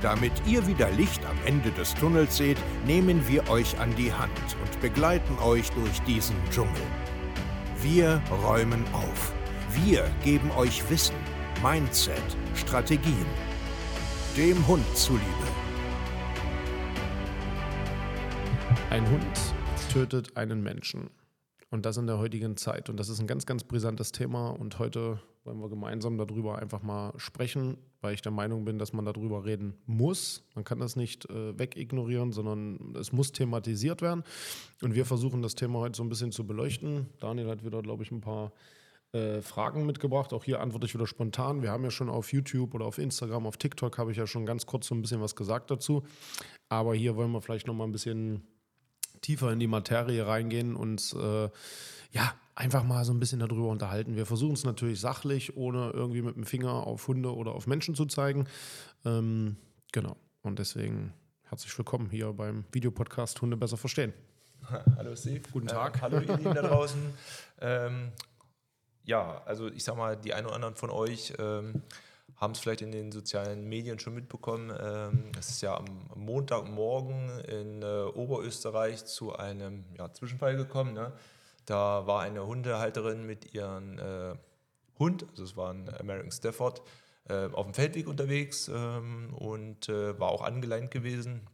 Damit ihr wieder Licht am Ende des Tunnels seht, nehmen wir euch an die Hand und begleiten euch durch diesen Dschungel. Wir räumen auf. Wir geben euch Wissen, Mindset, Strategien. Dem Hund zuliebe. Ein Hund tötet einen Menschen. Und das in der heutigen Zeit. Und das ist ein ganz, ganz brisantes Thema. Und heute wollen wir gemeinsam darüber einfach mal sprechen, weil ich der Meinung bin, dass man darüber reden muss. Man kann das nicht äh, wegignorieren, sondern es muss thematisiert werden. Und wir versuchen das Thema heute so ein bisschen zu beleuchten. Daniel hat wieder, glaube ich, ein paar äh, Fragen mitgebracht. Auch hier antworte ich wieder spontan. Wir haben ja schon auf YouTube oder auf Instagram, auf TikTok habe ich ja schon ganz kurz so ein bisschen was gesagt dazu. Aber hier wollen wir vielleicht noch mal ein bisschen tiefer in die Materie reingehen und äh, ja, einfach mal so ein bisschen darüber unterhalten. Wir versuchen es natürlich sachlich, ohne irgendwie mit dem Finger auf Hunde oder auf Menschen zu zeigen. Ähm, genau. Und deswegen herzlich willkommen hier beim Videopodcast Hunde besser verstehen. Hallo Steve. Guten Tag. Äh, hallo ihr Lieben da draußen. ähm, ja, also ich sag mal, die einen oder anderen von euch ähm, haben es vielleicht in den sozialen Medien schon mitbekommen. Ähm, es ist ja am Montagmorgen in äh, Oberösterreich zu einem ja, Zwischenfall gekommen. Ne? Da war eine Hundehalterin mit ihrem äh, Hund, also es war ein American Stafford, äh, auf dem Feldweg unterwegs ähm, und äh, war auch angeleint gewesen.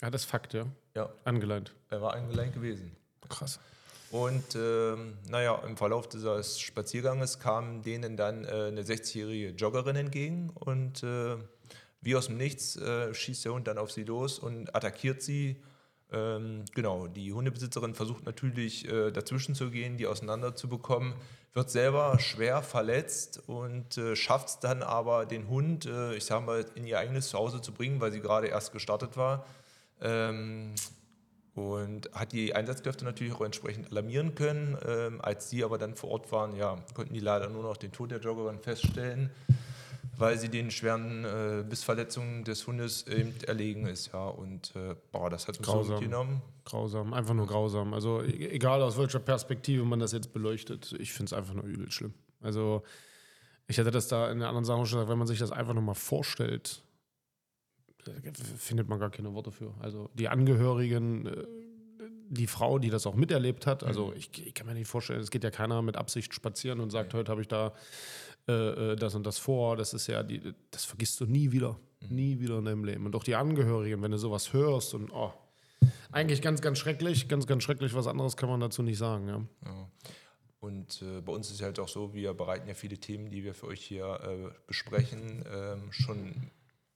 Ja, das ist Fakt, ja. Ja, Angeleint. er war angeleint gewesen. Krass. Und ähm, naja, im Verlauf dieses Spazierganges kam denen dann äh, eine 60-jährige Joggerin entgegen und äh, wie aus dem Nichts äh, schießt der Hund dann auf sie los und attackiert sie. Ähm, genau, die Hundebesitzerin versucht natürlich äh, dazwischen zu gehen, die auseinander zu bekommen, wird selber schwer verletzt und äh, schafft es dann aber, den Hund, äh, ich sage mal, in ihr eigenes Zuhause zu bringen, weil sie gerade erst gestartet war. Ähm, und hat die Einsatzkräfte natürlich auch entsprechend alarmieren können. Ähm, als die aber dann vor Ort waren, ja, konnten die leider nur noch den Tod der Joggerin feststellen, weil sie den schweren äh, Bissverletzungen des Hundes eben erlegen ist. Ja, und äh, boah, das hat so Grausam. mitgenommen. Grausam, einfach nur grausam. Also e- egal aus welcher Perspektive man das jetzt beleuchtet, ich finde es einfach nur übel schlimm. Also ich hätte das da in der anderen Sache schon gesagt, wenn man sich das einfach nur mal vorstellt, findet man gar keine Worte für. Also die Angehörigen, äh, die Frau, die das auch miterlebt hat, also ich, ich kann mir nicht vorstellen, es geht ja keiner mit Absicht spazieren und sagt, heute habe ich da äh, äh, das und das vor. Das ist ja, die, das vergisst du nie wieder. Nie wieder in deinem Leben. Und auch die Angehörigen, wenn du sowas hörst und oh, eigentlich ganz, ganz schrecklich, ganz, ganz schrecklich, was anderes kann man dazu nicht sagen. Ja. Ja. Und äh, bei uns ist es halt auch so, wir bereiten ja viele Themen, die wir für euch hier äh, besprechen, ähm, schon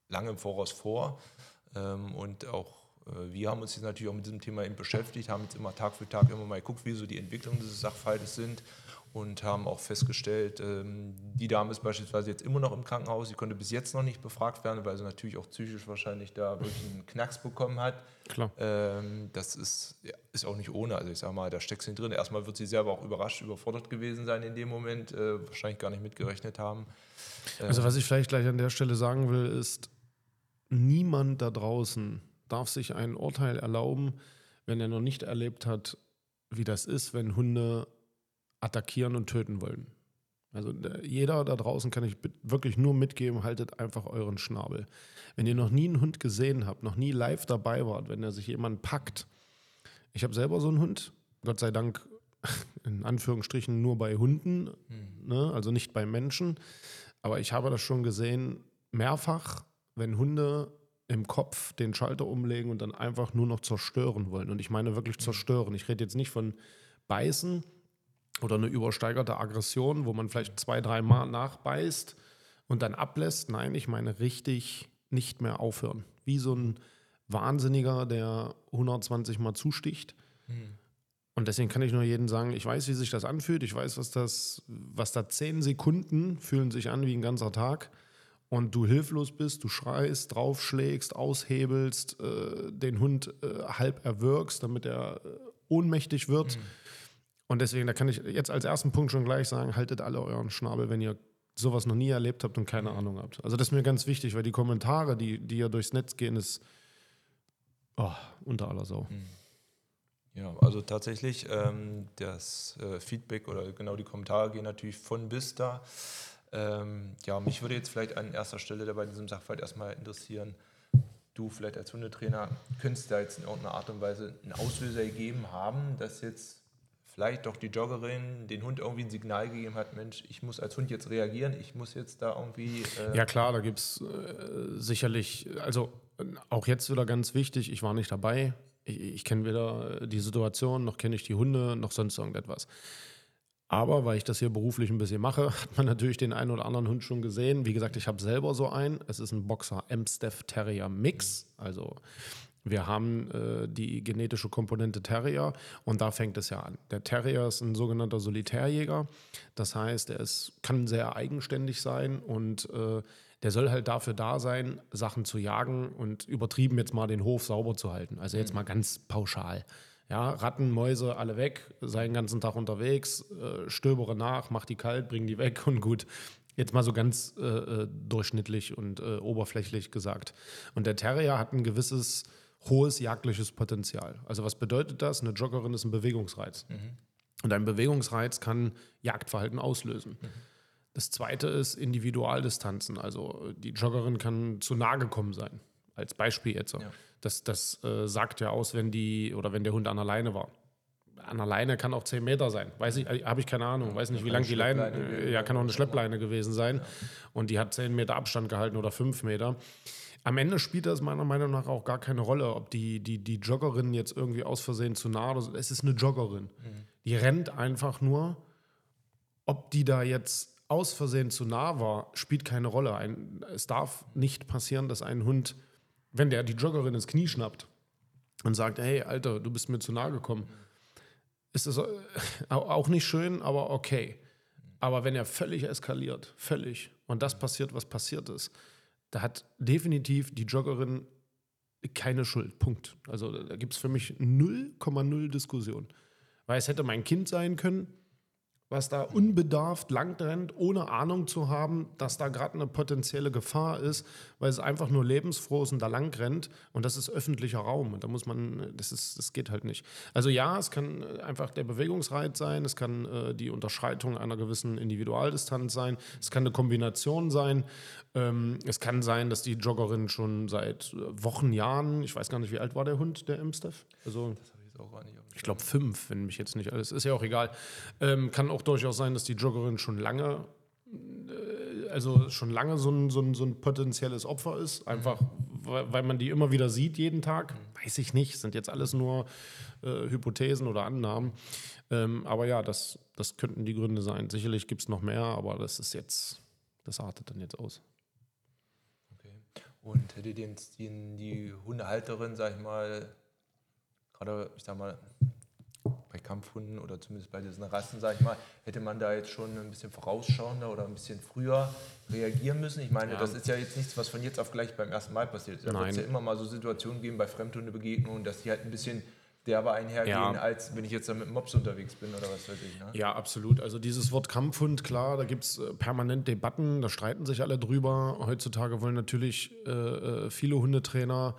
lange im Voraus vor. Ähm, und auch äh, wir haben uns jetzt natürlich auch mit diesem Thema eben beschäftigt, haben jetzt immer Tag für Tag immer mal geguckt, wie so die Entwicklungen dieses Sachverhaltes sind und haben auch festgestellt, ähm, die Dame ist beispielsweise jetzt immer noch im Krankenhaus, sie konnte bis jetzt noch nicht befragt werden, weil sie natürlich auch psychisch wahrscheinlich da wirklich einen Knacks bekommen hat. Klar. Ähm, das ist, ja, ist auch nicht ohne. Also ich sag mal, da steckt sie drin. Erstmal wird sie selber auch überrascht, überfordert gewesen sein in dem Moment, äh, wahrscheinlich gar nicht mitgerechnet haben. Also was ich vielleicht gleich an der Stelle sagen will, ist, niemand da draußen darf sich ein Urteil erlauben, wenn er noch nicht erlebt hat, wie das ist, wenn Hunde attackieren und töten wollen. Also der- jeder da draußen kann ich wirklich nur mitgeben, haltet einfach euren Schnabel. Wenn ihr noch nie einen Hund gesehen habt, noch nie live dabei wart, wenn er sich jemand packt. Ich habe selber so einen Hund, Gott sei Dank in Anführungsstrichen nur bei Hunden, ne? also nicht bei Menschen. Aber ich habe das schon gesehen, mehrfach, wenn Hunde im Kopf den Schalter umlegen und dann einfach nur noch zerstören wollen. Und ich meine wirklich zerstören. Ich rede jetzt nicht von beißen oder eine übersteigerte Aggression, wo man vielleicht zwei, drei Mal nachbeißt und dann ablässt. Nein, ich meine richtig nicht mehr aufhören. Wie so ein Wahnsinniger, der 120 Mal zusticht. Und deswegen kann ich nur jedem sagen, ich weiß, wie sich das anfühlt. Ich weiß, was das, was da zehn Sekunden fühlen sich an wie ein ganzer Tag. Und du hilflos bist, du schreist, draufschlägst, aushebelst, äh, den Hund äh, halb erwürgst, damit er äh, ohnmächtig wird. Und deswegen, da kann ich jetzt als ersten Punkt schon gleich sagen, haltet alle euren Schnabel, wenn ihr sowas noch nie erlebt habt und keine mhm. Ahnung habt. Also das ist mir ganz wichtig, weil die Kommentare, die, die ja durchs Netz gehen, ist oh, unter aller Sau. Mhm. Ja, also tatsächlich, ähm, das äh, Feedback oder genau die Kommentare gehen natürlich von bis da. Ähm, ja, mich würde jetzt vielleicht an erster Stelle dabei in diesem Sachverhalt erstmal interessieren, du vielleicht als Hundetrainer, könntest da jetzt in irgendeiner Art und Weise einen Auslöser gegeben haben, dass jetzt vielleicht doch die Joggerin den Hund irgendwie ein Signal gegeben hat, Mensch, ich muss als Hund jetzt reagieren, ich muss jetzt da irgendwie... Äh ja klar, da gibt es äh, sicherlich, also auch jetzt wieder ganz wichtig, ich war nicht dabei, ich, ich kenne weder die Situation, noch kenne ich die Hunde, noch sonst irgendetwas. Aber weil ich das hier beruflich ein bisschen mache, hat man natürlich den einen oder anderen Hund schon gesehen. Wie gesagt, ich habe selber so einen. Es ist ein Boxer Amstaff Terrier Mix. Also wir haben äh, die genetische Komponente Terrier und da fängt es ja an. Der Terrier ist ein sogenannter Solitärjäger. Das heißt, er ist, kann sehr eigenständig sein und äh, der soll halt dafür da sein, Sachen zu jagen und übertrieben jetzt mal den Hof sauber zu halten. Also jetzt mhm. mal ganz pauschal. Ja, Ratten, Mäuse, alle weg, sei den ganzen Tag unterwegs, äh, stöbere nach, mach die kalt, bring die weg und gut. Jetzt mal so ganz äh, äh, durchschnittlich und äh, oberflächlich gesagt. Und der Terrier hat ein gewisses hohes jagdliches Potenzial. Also was bedeutet das? Eine Joggerin ist ein Bewegungsreiz. Mhm. Und ein Bewegungsreiz kann Jagdverhalten auslösen. Mhm. Das zweite ist Individualdistanzen. Also die Joggerin kann zu nahe gekommen sein. Als Beispiel jetzt. Ja. Das, das äh, sagt ja aus, wenn die oder wenn der Hund an der Leine war. An der Leine kann auch 10 Meter sein. Weiß ich, äh, habe ich keine Ahnung. Weiß nicht, wie lang die Leine. Äh, ja, kann auch eine Schleppleine gewesen sein. Ja. Und die hat 10 Meter Abstand gehalten oder 5 Meter. Am Ende spielt das meiner Meinung nach auch gar keine Rolle, ob die, die, die Joggerin jetzt irgendwie aus Versehen zu nah oder so. Es ist eine Joggerin. Mhm. Die rennt einfach nur. Ob die da jetzt aus Versehen zu nah war, spielt keine Rolle. Ein, es darf nicht passieren, dass ein Hund wenn der die Joggerin ins Knie schnappt und sagt, hey, Alter, du bist mir zu nahe gekommen, ist das äh, auch nicht schön, aber okay. Aber wenn er völlig eskaliert, völlig, und das passiert, was passiert ist, da hat definitiv die Joggerin keine Schuld. Punkt. Also da gibt es für mich 0,0 Diskussion. Weil es hätte mein Kind sein können, was da unbedarft langrennt, ohne Ahnung zu haben, dass da gerade eine potenzielle Gefahr ist, weil es einfach nur lebensfroh ist und da langrennt und das ist öffentlicher Raum und da muss man, das ist, das geht halt nicht. Also ja, es kann einfach der Bewegungsreiz sein, es kann äh, die Unterschreitung einer gewissen Individualdistanz sein, es kann eine Kombination sein, ähm, es kann sein, dass die Joggerin schon seit Wochen, Jahren, ich weiß gar nicht, wie alt war der Hund, der Imsteff? Also, das auch gar nicht ich glaube fünf, wenn mich jetzt nicht alles, ist ja auch egal. Ähm, kann auch durchaus sein, dass die Joggerin schon lange, äh, also schon lange so ein, so, ein, so ein potenzielles Opfer ist, einfach weil, weil man die immer wieder sieht jeden Tag. Weiß ich nicht, sind jetzt alles nur äh, Hypothesen oder Annahmen. Ähm, aber ja, das, das könnten die Gründe sein. Sicherlich gibt es noch mehr, aber das ist jetzt, das artet dann jetzt aus. Okay. Und hätte die, die Hundehalterin, sag ich mal, gerade, ich sag mal, bei Kampfhunden oder zumindest bei diesen Rassen, sag ich mal, hätte man da jetzt schon ein bisschen vorausschauender oder ein bisschen früher reagieren müssen? Ich meine, ja. das ist ja jetzt nichts, was von jetzt auf gleich beim ersten Mal passiert ist. Da wird es ja immer mal so Situationen geben bei Fremdhundebegegnungen, dass die halt ein bisschen derbe einhergehen, ja. als wenn ich jetzt da mit Mops unterwegs bin oder was weiß ich. Ne? Ja, absolut. Also dieses Wort Kampfhund, klar, da gibt es äh, permanent Debatten, da streiten sich alle drüber. Heutzutage wollen natürlich äh, äh viele Hundetrainer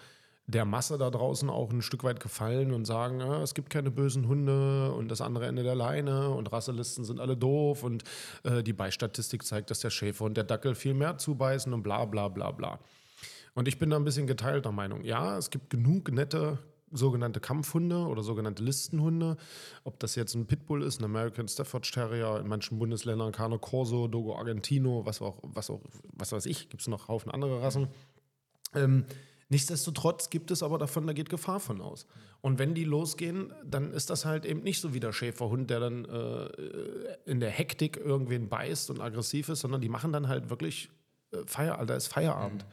der Masse da draußen auch ein Stück weit gefallen und sagen, ah, es gibt keine bösen Hunde und das andere Ende der Leine und Rasselisten sind alle doof und äh, die Beistatistik zeigt, dass der Schäfer und der Dackel viel mehr zubeißen und bla bla bla bla. Und ich bin da ein bisschen geteilter Meinung. Ja, es gibt genug nette sogenannte Kampfhunde oder sogenannte Listenhunde. Ob das jetzt ein Pitbull ist, ein American Stafford Terrier, in manchen Bundesländern Cane Corso, Dogo Argentino, was auch, was auch, was weiß ich, gibt es noch Haufen andere Rassen. Ähm, Nichtsdestotrotz gibt es aber davon, da geht Gefahr von aus. Und wenn die losgehen, dann ist das halt eben nicht so wie der Schäferhund, der dann äh, in der Hektik irgendwen beißt und aggressiv ist, sondern die machen dann halt wirklich äh, Feierabend, da ist Feierabend. Mhm.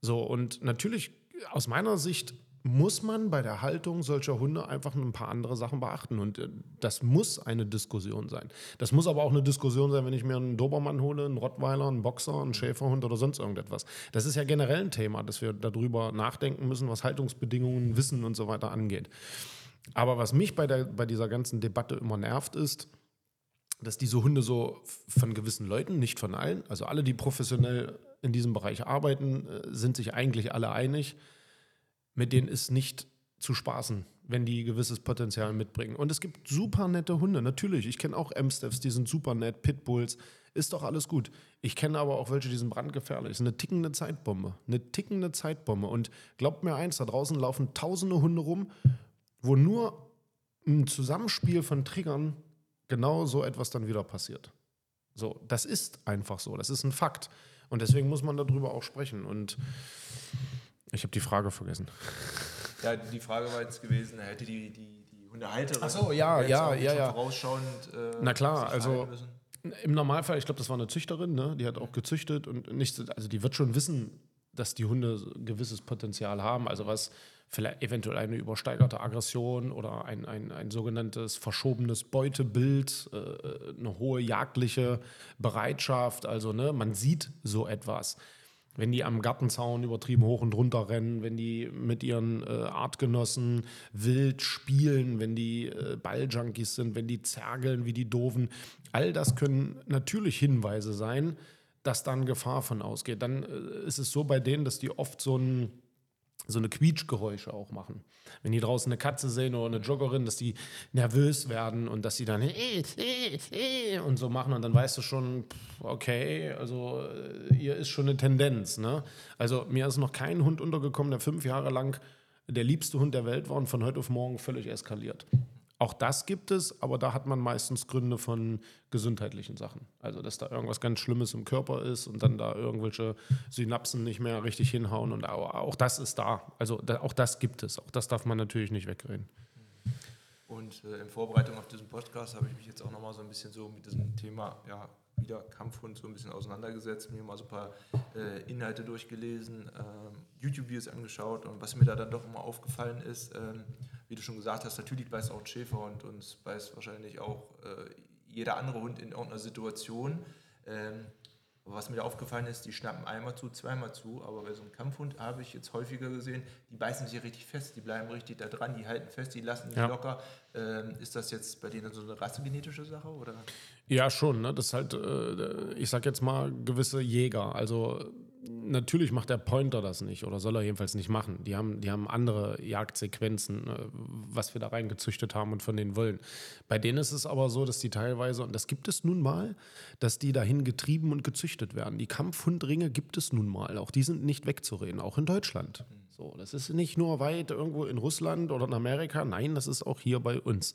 So, und natürlich aus meiner Sicht muss man bei der Haltung solcher Hunde einfach ein paar andere Sachen beachten. Und äh, das muss eine Diskussion sein. Das muss aber auch eine Diskussion sein, wenn ich mir einen Dobermann hole, einen Rottweiler, einen Boxer, einen Schäferhund oder sonst irgendetwas. Das ist ja generell ein Thema, dass wir darüber nachdenken müssen, was Haltungsbedingungen, Wissen und so weiter angeht. Aber was mich bei, der, bei dieser ganzen Debatte immer nervt, ist, dass diese Hunde so von gewissen Leuten, nicht von allen, also alle, die professionell in diesem Bereich arbeiten, äh, sind sich eigentlich alle einig, mit denen ist nicht zu spaßen, wenn die gewisses Potenzial mitbringen. Und es gibt super nette Hunde, natürlich. Ich kenne auch Amstaffs, die sind super nett, Pitbulls, ist doch alles gut. Ich kenne aber auch welche, die sind brandgefährlich. Das ist eine tickende Zeitbombe. Eine tickende Zeitbombe. Und glaubt mir eins, da draußen laufen tausende Hunde rum, wo nur ein Zusammenspiel von Triggern genau so etwas dann wieder passiert. So, das ist einfach so. Das ist ein Fakt. Und deswegen muss man darüber auch sprechen. Und ich habe die Frage vergessen. Ja, die Frage war jetzt gewesen, hätte die, die, die Hundehalterin Ach so, ja, jetzt ja, ja, ja. vorausschauend äh, Na klar, also im Normalfall, ich glaube, das war eine Züchterin, ne? die hat auch gezüchtet und nicht, so- also die wird schon wissen, dass die Hunde ein gewisses Potenzial haben. Also was vielleicht eventuell eine übersteigerte Aggression oder ein, ein, ein sogenanntes verschobenes Beutebild, äh, eine hohe jagdliche Bereitschaft. Also ne, man sieht so etwas. Wenn die am Gartenzaun übertrieben hoch und runter rennen, wenn die mit ihren äh, Artgenossen wild spielen, wenn die äh, Balljunkies sind, wenn die zergeln wie die Doofen, all das können natürlich Hinweise sein, dass dann Gefahr von ausgeht. Dann äh, ist es so bei denen, dass die oft so ein so eine Quietschgeräusche auch machen. Wenn die draußen eine Katze sehen oder eine Joggerin, dass die nervös werden und dass sie dann und so machen und dann weißt du schon, okay, also äh, hier ist schon eine Tendenz. Ne? Also mir ist noch kein Hund untergekommen, der fünf Jahre lang der liebste Hund der Welt war und von heute auf morgen völlig eskaliert. Auch das gibt es, aber da hat man meistens Gründe von gesundheitlichen Sachen. Also, dass da irgendwas ganz Schlimmes im Körper ist und dann da irgendwelche Synapsen nicht mehr richtig hinhauen. Und auch, das ist da. Also, auch das gibt es. Auch das darf man natürlich nicht wegreden. Und äh, in Vorbereitung auf diesen Podcast habe ich mich jetzt auch nochmal so ein bisschen so mit diesem Thema, ja, wieder Kampfhund so ein bisschen auseinandergesetzt, mir mal so ein paar äh, Inhalte durchgelesen, ähm, YouTube-Videos angeschaut und was mir da dann doch immer aufgefallen ist, ähm, wie du schon gesagt hast, natürlich weiß auch ein Schäferhund und es weiß wahrscheinlich auch äh, jeder andere Hund in irgendeiner Situation. Ähm, aber was mir aufgefallen ist, die schnappen einmal zu, zweimal zu, aber bei so einem Kampfhund habe ich jetzt häufiger gesehen, die beißen sich richtig fest, die bleiben richtig da dran, die halten fest, die lassen nicht Ja. locker. Ähm, ist das jetzt bei denen so eine rassegenetische Sache? Oder? Ja, schon. Ne? Das ist halt, äh, ich sag jetzt mal, gewisse Jäger. Also natürlich macht der Pointer das nicht oder soll er jedenfalls nicht machen. Die haben, die haben andere Jagdsequenzen, äh, was wir da reingezüchtet haben und von denen wollen. Bei denen ist es aber so, dass die teilweise, und das gibt es nun mal, dass die dahin getrieben und gezüchtet werden. Die Kampfhundringe gibt es nun mal. Auch die sind nicht wegzureden, auch in Deutschland. So, das ist nicht nur weit irgendwo in Russland oder in Amerika, nein, das ist auch hier bei uns.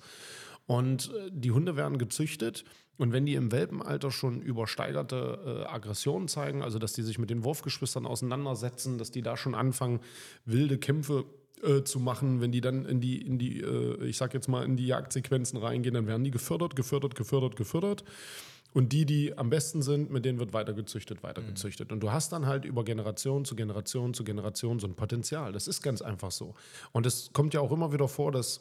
Und äh, die Hunde werden gezüchtet. Und wenn die im Welpenalter schon übersteigerte äh, Aggressionen zeigen, also dass die sich mit den Wurfgeschwistern auseinandersetzen, dass die da schon anfangen, wilde Kämpfe äh, zu machen, wenn die dann in die, in die äh, ich sag jetzt mal, in die Jagdsequenzen reingehen, dann werden die gefördert, gefördert, gefördert, gefördert. Und die, die am besten sind, mit denen wird weiter gezüchtet, weiter gezüchtet. Und du hast dann halt über Generation zu Generation zu Generation so ein Potenzial. Das ist ganz einfach so. Und es kommt ja auch immer wieder vor, dass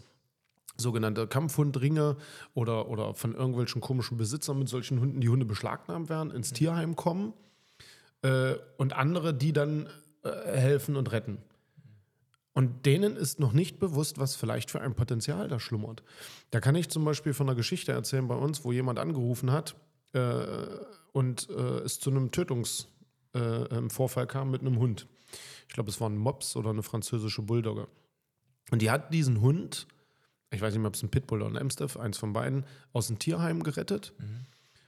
sogenannte Kampfhundringe oder, oder von irgendwelchen komischen Besitzern mit solchen Hunden, die Hunde beschlagnahmt werden, ins Tierheim kommen äh, und andere, die dann äh, helfen und retten. Und denen ist noch nicht bewusst, was vielleicht für ein Potenzial da schlummert. Da kann ich zum Beispiel von einer Geschichte erzählen bei uns, wo jemand angerufen hat äh, und äh, es zu einem Tötungsvorfall äh, kam mit einem Hund. Ich glaube, es war ein Mops oder eine französische Bulldogge. Und die hat diesen Hund, ich weiß nicht mehr, ob es ein Pitbull oder ein Amstaff, eins von beiden, aus dem Tierheim gerettet.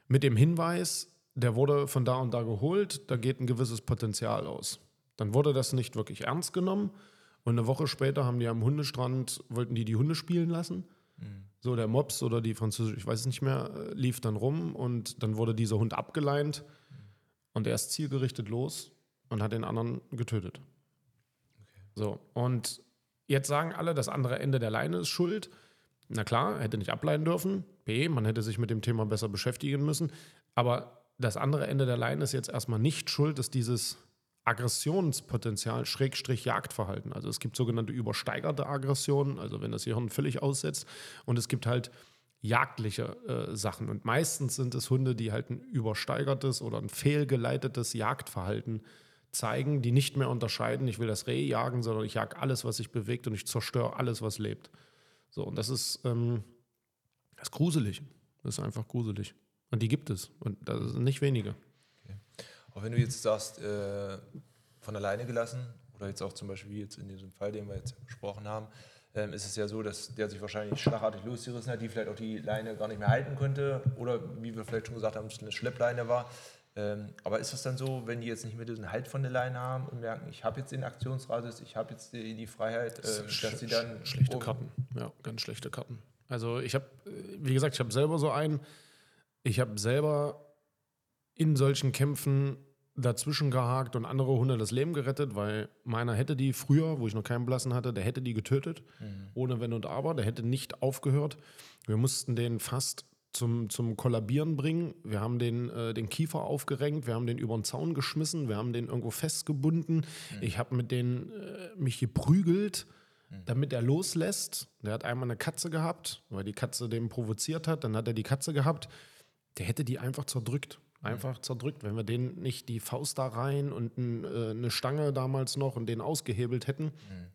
Mit dem Hinweis, der wurde von da und da geholt, da geht ein gewisses Potenzial aus. Dann wurde das nicht wirklich ernst genommen. Und eine Woche später haben die am Hundestrand, wollten die die Hunde spielen lassen. So der Mops oder die französische, ich weiß es nicht mehr, äh, lief dann rum und dann wurde dieser Hund abgeleint und er ist zielgerichtet los und hat den anderen getötet. So, und jetzt sagen alle, das andere Ende der Leine ist schuld. Na klar, hätte nicht ableihen dürfen. B, man hätte sich mit dem Thema besser beschäftigen müssen. Aber das andere Ende der Leine ist jetzt erstmal nicht schuld, dass dieses Aggressionspotenzial Schrägstrich Jagdverhalten. Also es gibt sogenannte übersteigerte Aggressionen, also wenn das Gehirn völlig aussetzt. Und es gibt halt jagdliche äh, Sachen. Und meistens sind es Hunde, die halt ein übersteigertes oder ein fehlgeleitetes Jagdverhalten zeigen, die nicht mehr unterscheiden, ich will das Reh jagen, sondern ich jag alles, was sich bewegt und ich zerstöre alles, was lebt. So, und das ist, ähm, das ist gruselig. Das ist einfach gruselig. Und die gibt es. Und das sind nicht wenige. Okay. Auch wenn du jetzt sagst, äh, von alleine gelassen, oder jetzt auch zum Beispiel wie jetzt in diesem Fall, den wir jetzt besprochen haben, ähm, ist es ja so, dass der sich wahrscheinlich schlagartig losgerissen hat, die vielleicht auch die Leine gar nicht mehr halten könnte. Oder wie wir vielleicht schon gesagt haben, es eine Schleppleine war. Ähm, aber ist es dann so, wenn die jetzt nicht mehr diesen Halt von der Leine haben und merken, ich habe jetzt den Aktionsradius, ich habe jetzt die, die Freiheit, äh, das dass sie dann. Schlechte Karten, ja, ganz schlechte Karten. Also ich habe, wie gesagt, ich habe selber so einen, ich habe selber in solchen Kämpfen dazwischen gehakt und andere Hunde das Leben gerettet, weil meiner hätte die früher, wo ich noch keinen Blassen hatte, der hätte die getötet, mhm. ohne Wenn und Aber, der hätte nicht aufgehört. Wir mussten den fast zum, zum Kollabieren bringen. Wir haben den, äh, den Kiefer aufgerenkt, wir haben den über den Zaun geschmissen, wir haben den irgendwo festgebunden. Mhm. Ich habe mit denen äh, mich geprügelt, mhm. damit er loslässt. Der hat einmal eine Katze gehabt, weil die Katze den provoziert hat. Dann hat er die Katze gehabt. Der hätte die einfach zerdrückt. Einfach mhm. zerdrückt. Wenn wir den nicht die Faust da rein und ein, äh, eine Stange damals noch und den ausgehebelt hätten. Mhm.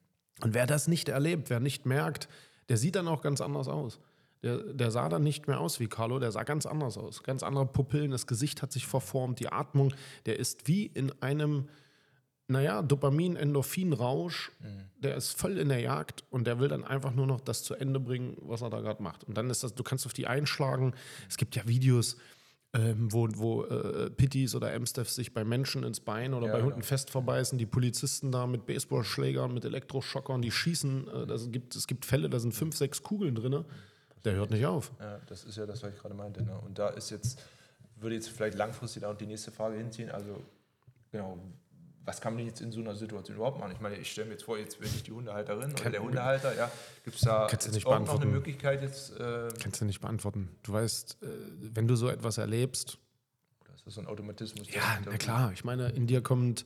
Und wer das nicht erlebt, wer nicht merkt, der sieht dann auch ganz anders aus. Der, der, sah dann nicht mehr aus wie Carlo, der sah ganz anders aus. Ganz andere Pupillen, das Gesicht hat sich verformt, die Atmung, der ist wie in einem, naja, Dopamin-Endorphin-Rausch, mhm. der ist voll in der Jagd und der will dann einfach nur noch das zu Ende bringen, was er da gerade macht. Und dann ist das, du kannst auf die einschlagen. Es gibt ja Videos, ähm, wo, wo äh, Pitties oder Amstaffs sich bei Menschen ins Bein oder ja, bei Hunden genau. fest verbeißen, die Polizisten da mit Baseballschlägern, mit Elektroschockern, die schießen. Äh, das gibt, es gibt Fälle, da sind fünf, sechs Kugeln drin. Der hört nicht auf. Ja, das ist ja das, was ich gerade meinte. Ne? Und da ist jetzt, würde jetzt vielleicht langfristig auch die nächste Frage hinziehen. Also, genau, was kann man jetzt in so einer Situation überhaupt machen? Ich meine, ich stelle mir jetzt vor, jetzt bin ich die Hundehalterin oder der Hundehalter, ja. Gibt es da kannst jetzt auch noch eine Möglichkeit jetzt? Äh kannst du nicht beantworten. Du weißt, äh, wenn du so etwas erlebst. Oder ist das so ein Automatismus? Ja, na klar. Ich meine, in dir kommt.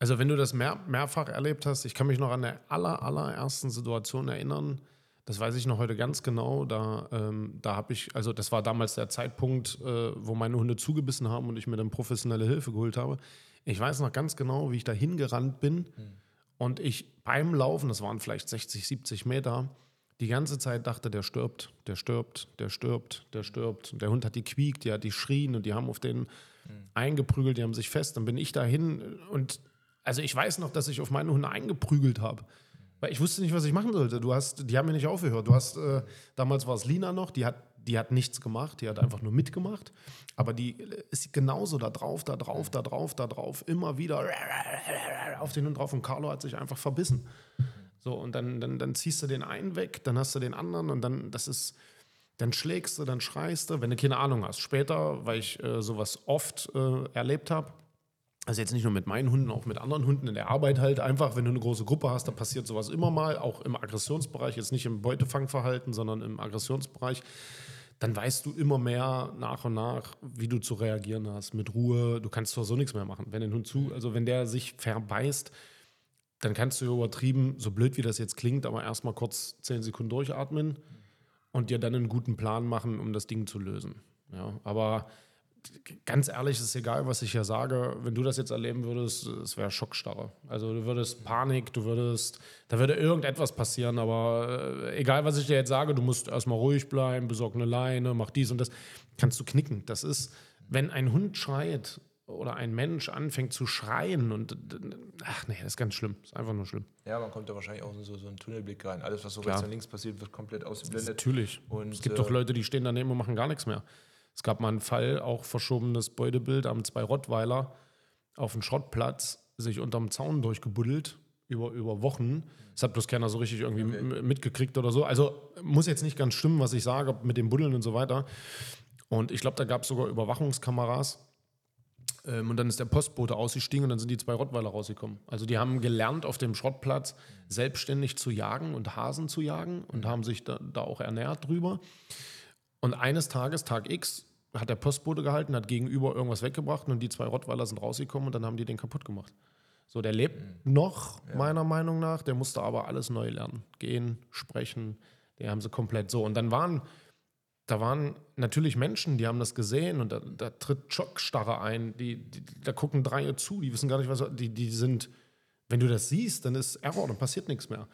Also, wenn du das mehr, mehrfach erlebt hast, ich kann mich noch an der aller, allerersten Situation erinnern, das weiß ich noch heute ganz genau. Da, ähm, da habe ich, also das war damals der Zeitpunkt, äh, wo meine Hunde zugebissen haben und ich mir dann professionelle Hilfe geholt habe. Ich weiß noch ganz genau, wie ich da hingerannt bin mhm. und ich beim Laufen, das waren vielleicht 60, 70 Meter, die ganze Zeit dachte, der stirbt, der stirbt, der stirbt, der stirbt. Und der Hund hat die quiekt, die hat die schrien und die haben auf den mhm. eingeprügelt, die haben sich fest. Dann bin ich dahin und also ich weiß noch, dass ich auf meine Hunde eingeprügelt habe. Weil ich wusste nicht, was ich machen sollte. Du hast, die haben mir nicht aufgehört. Du hast, äh, damals war es Lina noch, die hat, die hat nichts gemacht, die hat einfach nur mitgemacht. Aber die ist genauso da drauf, da drauf, da drauf, da drauf, immer wieder auf den Hund drauf. Und Carlo hat sich einfach verbissen. So, und dann, dann, dann ziehst du den einen weg, dann hast du den anderen und dann, das ist, dann schlägst du, dann schreist du, wenn du keine Ahnung hast. Später, weil ich äh, sowas oft äh, erlebt habe, also jetzt nicht nur mit meinen Hunden, auch mit anderen Hunden in der Arbeit halt einfach, wenn du eine große Gruppe hast, da passiert sowas immer mal, auch im Aggressionsbereich, jetzt nicht im Beutefangverhalten, sondern im Aggressionsbereich, dann weißt du immer mehr nach und nach, wie du zu reagieren hast, mit Ruhe, du kannst zwar so nichts mehr machen. Wenn ein Hund zu, also wenn der sich verbeißt, dann kannst du übertrieben, so blöd wie das jetzt klingt, aber erstmal kurz zehn Sekunden durchatmen und dir dann einen guten Plan machen, um das Ding zu lösen. Ja, aber ganz ehrlich, es ist egal, was ich hier sage. Wenn du das jetzt erleben würdest, es wäre Schockstarre. Also du würdest Panik, du würdest, da würde irgendetwas passieren, aber äh, egal, was ich dir jetzt sage, du musst erstmal ruhig bleiben, besorg eine Leine, mach dies und das, kannst du knicken. Das ist, wenn ein Hund schreit oder ein Mensch anfängt zu schreien und ach nee, das ist ganz schlimm. Das ist einfach nur schlimm. Ja, man kommt da wahrscheinlich auch in so, so einen Tunnelblick rein. Alles, was so Klar. rechts und links passiert, wird komplett ausgeblendet. Natürlich. Und, es gibt äh, doch Leute, die stehen daneben und machen gar nichts mehr. Es gab mal einen Fall, auch verschobenes Beutebild, haben zwei Rottweiler auf dem Schrottplatz sich unterm Zaun durchgebuddelt über, über Wochen. Das hat bloß keiner so richtig irgendwie okay. mitgekriegt oder so. Also muss jetzt nicht ganz stimmen, was ich sage mit dem Buddeln und so weiter. Und ich glaube, da gab es sogar Überwachungskameras. Ähm, und dann ist der Postbote ausgestiegen und dann sind die zwei Rottweiler rausgekommen. Also die haben gelernt, auf dem Schrottplatz selbstständig zu jagen und Hasen zu jagen und haben sich da, da auch ernährt drüber. Und eines Tages, Tag X, hat der Postbote gehalten, hat gegenüber irgendwas weggebracht und die zwei Rottweiler sind rausgekommen und dann haben die den kaputt gemacht. So, der lebt mhm. noch, ja. meiner Meinung nach, der musste aber alles neu lernen. Gehen, sprechen, die haben sie komplett so. Und dann waren, da waren natürlich Menschen, die haben das gesehen und da, da tritt Schockstarre ein, die, die, da gucken drei zu, die wissen gar nicht, was, die, die sind, wenn du das siehst, dann ist Error, dann passiert nichts mehr.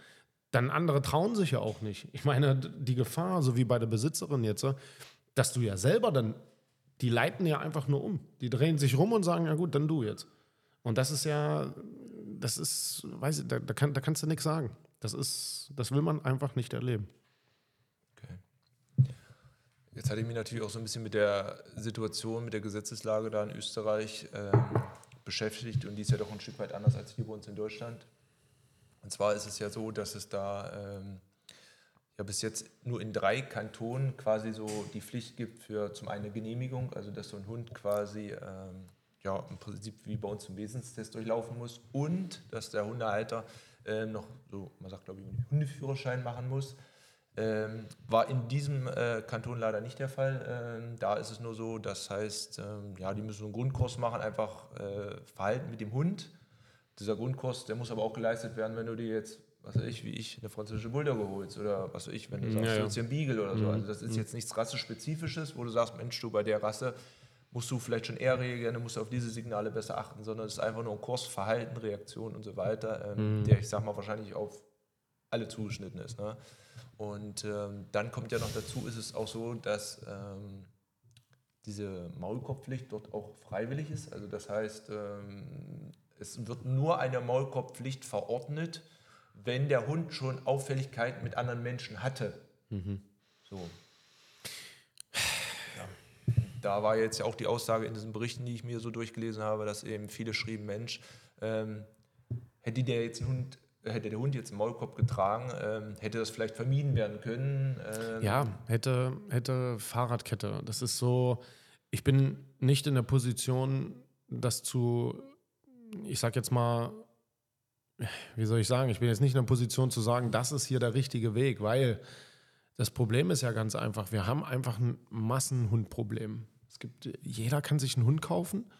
Dann andere trauen sich ja auch nicht. Ich meine, die Gefahr, so wie bei der Besitzerin jetzt, dass du ja selber dann, die leiten ja einfach nur um. Die drehen sich rum und sagen, ja gut, dann du jetzt. Und das ist ja, das ist, weiß ich, da, da, kann, da kannst du nichts sagen. Das ist, das will man einfach nicht erleben. Okay. Jetzt hatte ich mich natürlich auch so ein bisschen mit der Situation, mit der Gesetzeslage da in Österreich ähm, beschäftigt und die ist ja doch ein Stück weit anders als hier bei uns in Deutschland. Und zwar ist es ja so, dass es da ähm, ja bis jetzt nur in drei Kantonen quasi so die Pflicht gibt für zum einen eine Genehmigung, also dass so ein Hund quasi ähm, ja im Prinzip wie bei uns zum Wesenstest durchlaufen muss und dass der Hundehalter äh, noch so, man sagt glaube ich, einen Hundeführerschein machen muss. Ähm, war in diesem äh, Kanton leider nicht der Fall. Ähm, da ist es nur so, das heißt, ähm, ja, die müssen einen Grundkurs machen, einfach äh, Verhalten mit dem Hund dieser Grundkurs, der muss aber auch geleistet werden, wenn du dir jetzt, was weiß ich, wie ich, eine französische Bulldogge holst oder was weiß ich, wenn du sagst, ja, ja. du einen Beagle oder so. Mhm. Also das ist mhm. jetzt nichts Rassespezifisches, wo du sagst, Mensch, du bei der Rasse musst du vielleicht schon eher reagieren, du musst auf diese Signale besser achten, sondern es ist einfach nur ein Kurs, Verhalten, Reaktion und so weiter, ähm, mhm. der, ich sag mal, wahrscheinlich auf alle zugeschnitten ist. Ne? Und ähm, dann kommt ja noch dazu, ist es auch so, dass ähm, diese Maulkorbpflicht dort auch freiwillig ist. Also das heißt, ähm, es wird nur eine Maulkorbpflicht verordnet, wenn der Hund schon Auffälligkeiten mit anderen Menschen hatte. Mhm. So. Ja. Da war jetzt ja auch die Aussage in diesen Berichten, die ich mir so durchgelesen habe, dass eben viele schrieben, Mensch, ähm, hätte der jetzt einen Hund hätte der Hund jetzt einen Maulkorb getragen, ähm, hätte das vielleicht vermieden werden können. Ähm. Ja, hätte, hätte Fahrradkette. Das ist so, ich bin nicht in der Position, das zu ich sag jetzt mal, wie soll ich sagen, ich bin jetzt nicht in der Position zu sagen, das ist hier der richtige Weg, weil das Problem ist ja ganz einfach, wir haben einfach ein Massenhundproblem. Es gibt, jeder kann sich einen Hund kaufen.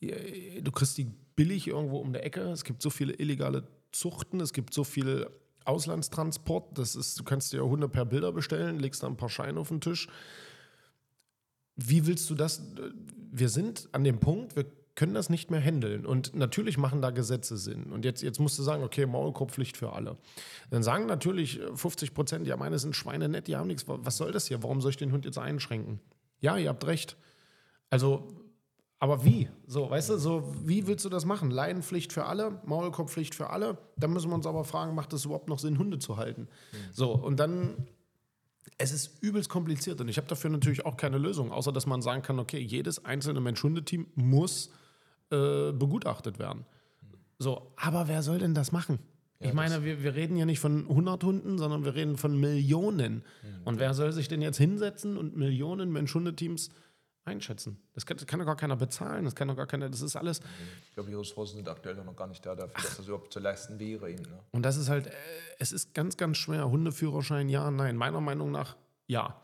Du kriegst die billig irgendwo um der Ecke. Es gibt so viele illegale Zuchten, es gibt so viel Auslandstransport. Das ist, du kannst dir Hunde per Bilder bestellen, legst da ein paar Scheine auf den Tisch. Wie willst du das? Wir sind an dem Punkt, wir können das nicht mehr handeln. Und natürlich machen da Gesetze Sinn. Und jetzt, jetzt musst du sagen, okay, Maulkorbpflicht für alle. Dann sagen natürlich 50 Prozent, ja, meine sind Schweine nett, die haben nichts. Was soll das hier? Warum soll ich den Hund jetzt einschränken? Ja, ihr habt recht. Also, aber wie? So, weißt du, so, wie willst du das machen? Leinenpflicht für alle, Maulkorbpflicht für alle. Dann müssen wir uns aber fragen, macht es überhaupt noch Sinn, Hunde zu halten? Mhm. So, und dann es ist übelst kompliziert und ich habe dafür natürlich auch keine Lösung, außer dass man sagen kann, okay, jedes einzelne Mensch-Hundeteam muss äh, begutachtet werden. So, aber wer soll denn das machen? Ja, ich meine, wir, wir reden ja nicht von 100 Hunden, sondern wir reden von Millionen. Mhm. Und wer soll sich denn jetzt hinsetzen und Millionen Mensch-Hundeteams einschätzen? Das kann, das kann doch gar keiner bezahlen, das kann doch gar keiner, das ist alles. Ich glaube, die Ressourcen sind aktuell noch gar nicht da dafür, Ach. dass das überhaupt zu leisten wäre. Eben, ne? Und das ist halt, äh, es ist ganz, ganz schwer. Hundeführerschein, ja, nein. Meiner Meinung nach, ja.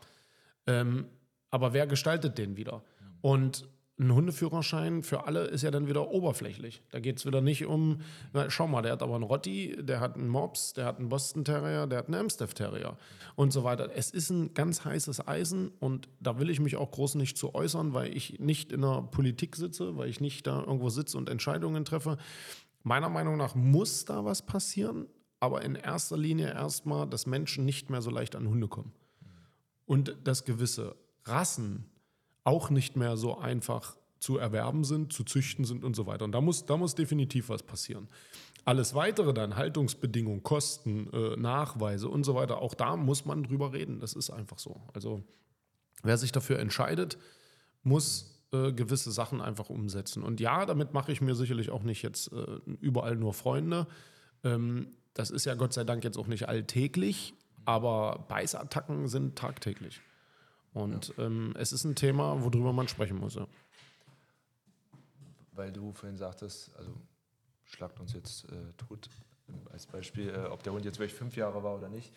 Ähm, aber wer gestaltet den wieder? Mhm. Und ein Hundeführerschein für alle ist ja dann wieder oberflächlich. Da geht es wieder nicht um, na, schau mal, der hat aber einen Rotti, der hat einen Mops, der hat einen Boston Terrier, der hat einen Amstaff Terrier und so weiter. Es ist ein ganz heißes Eisen und da will ich mich auch groß nicht zu äußern, weil ich nicht in der Politik sitze, weil ich nicht da irgendwo sitze und Entscheidungen treffe. Meiner Meinung nach muss da was passieren, aber in erster Linie erstmal, dass Menschen nicht mehr so leicht an Hunde kommen. Und dass gewisse Rassen auch nicht mehr so einfach zu erwerben sind, zu züchten sind und so weiter. Und da muss, da muss definitiv was passieren. Alles weitere dann, Haltungsbedingungen, Kosten, äh, Nachweise und so weiter, auch da muss man drüber reden. Das ist einfach so. Also wer sich dafür entscheidet, muss äh, gewisse Sachen einfach umsetzen. Und ja, damit mache ich mir sicherlich auch nicht jetzt äh, überall nur Freunde. Ähm, das ist ja Gott sei Dank jetzt auch nicht alltäglich, aber Beißattacken sind tagtäglich. Und ja. ähm, es ist ein Thema, worüber man sprechen muss. Ja. Weil du vorhin sagtest, also schlagt uns jetzt äh, tot als Beispiel, äh, ob der Hund jetzt wirklich fünf Jahre war oder nicht.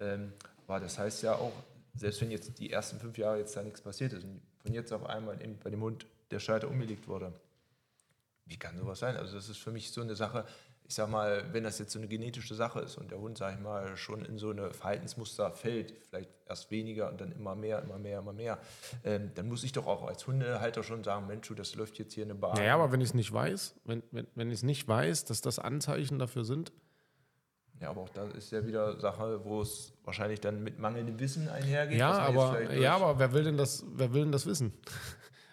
Ähm, aber das heißt ja auch, selbst wenn jetzt die ersten fünf Jahre jetzt da nichts passiert ist und von jetzt auf einmal bei dem Hund der Schalter umgelegt wurde, wie kann sowas sein? Also das ist für mich so eine Sache, ich sag mal, wenn das jetzt so eine genetische Sache ist und der Hund, sag ich mal, schon in so eine Verhaltensmuster fällt, vielleicht erst weniger und dann immer mehr, immer mehr, immer mehr, ähm, dann muss ich doch auch als Hundehalter schon sagen, Mensch, das läuft jetzt hier eine Bahn. Naja, aber wenn ich es nicht weiß, wenn, wenn, wenn ich es nicht weiß, dass das Anzeichen dafür sind, Ja, aber auch da ist ja wieder Sache, wo es wahrscheinlich dann mit mangelndem Wissen einhergeht. Ja, aber, ja, aber wer will denn das, wer will denn das wissen?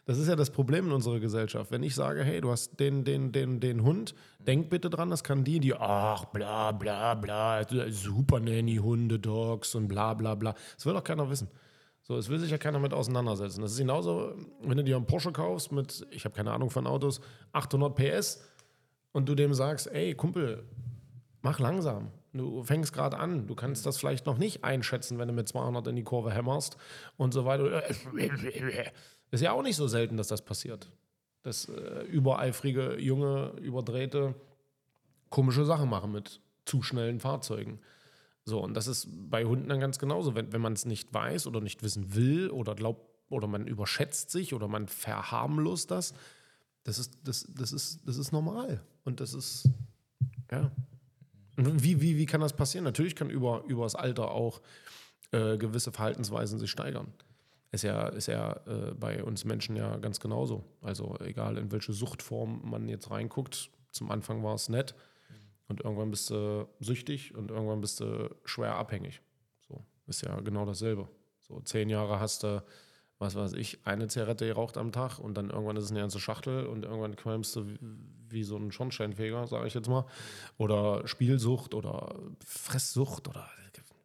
Das ist ja das Problem in unserer Gesellschaft. Wenn ich sage, hey, du hast den, den, den, den Hund, denk bitte dran, das kann die, die, ach, bla, bla, bla, super Nanny, Hunde, Dogs und bla, bla, bla. Das will doch keiner wissen. So, es will sich ja keiner mit auseinandersetzen. Das ist genauso, wenn du dir einen Porsche kaufst mit, ich habe keine Ahnung von Autos, 800 PS und du dem sagst, ey, Kumpel, mach langsam. Du fängst gerade an. Du kannst das vielleicht noch nicht einschätzen, wenn du mit 200 in die Kurve hämmerst und so weiter. Ist ja auch nicht so selten, dass das passiert. Dass äh, übereifrige, junge, überdrehte, komische Sachen machen mit zu schnellen Fahrzeugen. So, und das ist bei Hunden dann ganz genauso. Wenn, wenn man es nicht weiß oder nicht wissen will oder glaubt, oder man überschätzt sich oder man verharmlost das, das ist, das, das ist, das ist normal. Und das ist, ja. Und wie, wie, wie kann das passieren? Natürlich kann über, über das Alter auch äh, gewisse Verhaltensweisen sich steigern. Ist ja, ist ja äh, bei uns Menschen ja ganz genauso. Also egal in welche Suchtform man jetzt reinguckt, zum Anfang war es nett und irgendwann bist du süchtig und irgendwann bist du schwer abhängig. So, ist ja genau dasselbe. So zehn Jahre hast du, was weiß ich, eine Zigarette geraucht am Tag und dann irgendwann ist es eine ganze Schachtel und irgendwann qualmst du wie, wie so ein Schornsteinfeger, sage ich jetzt mal. Oder Spielsucht oder Fresssucht oder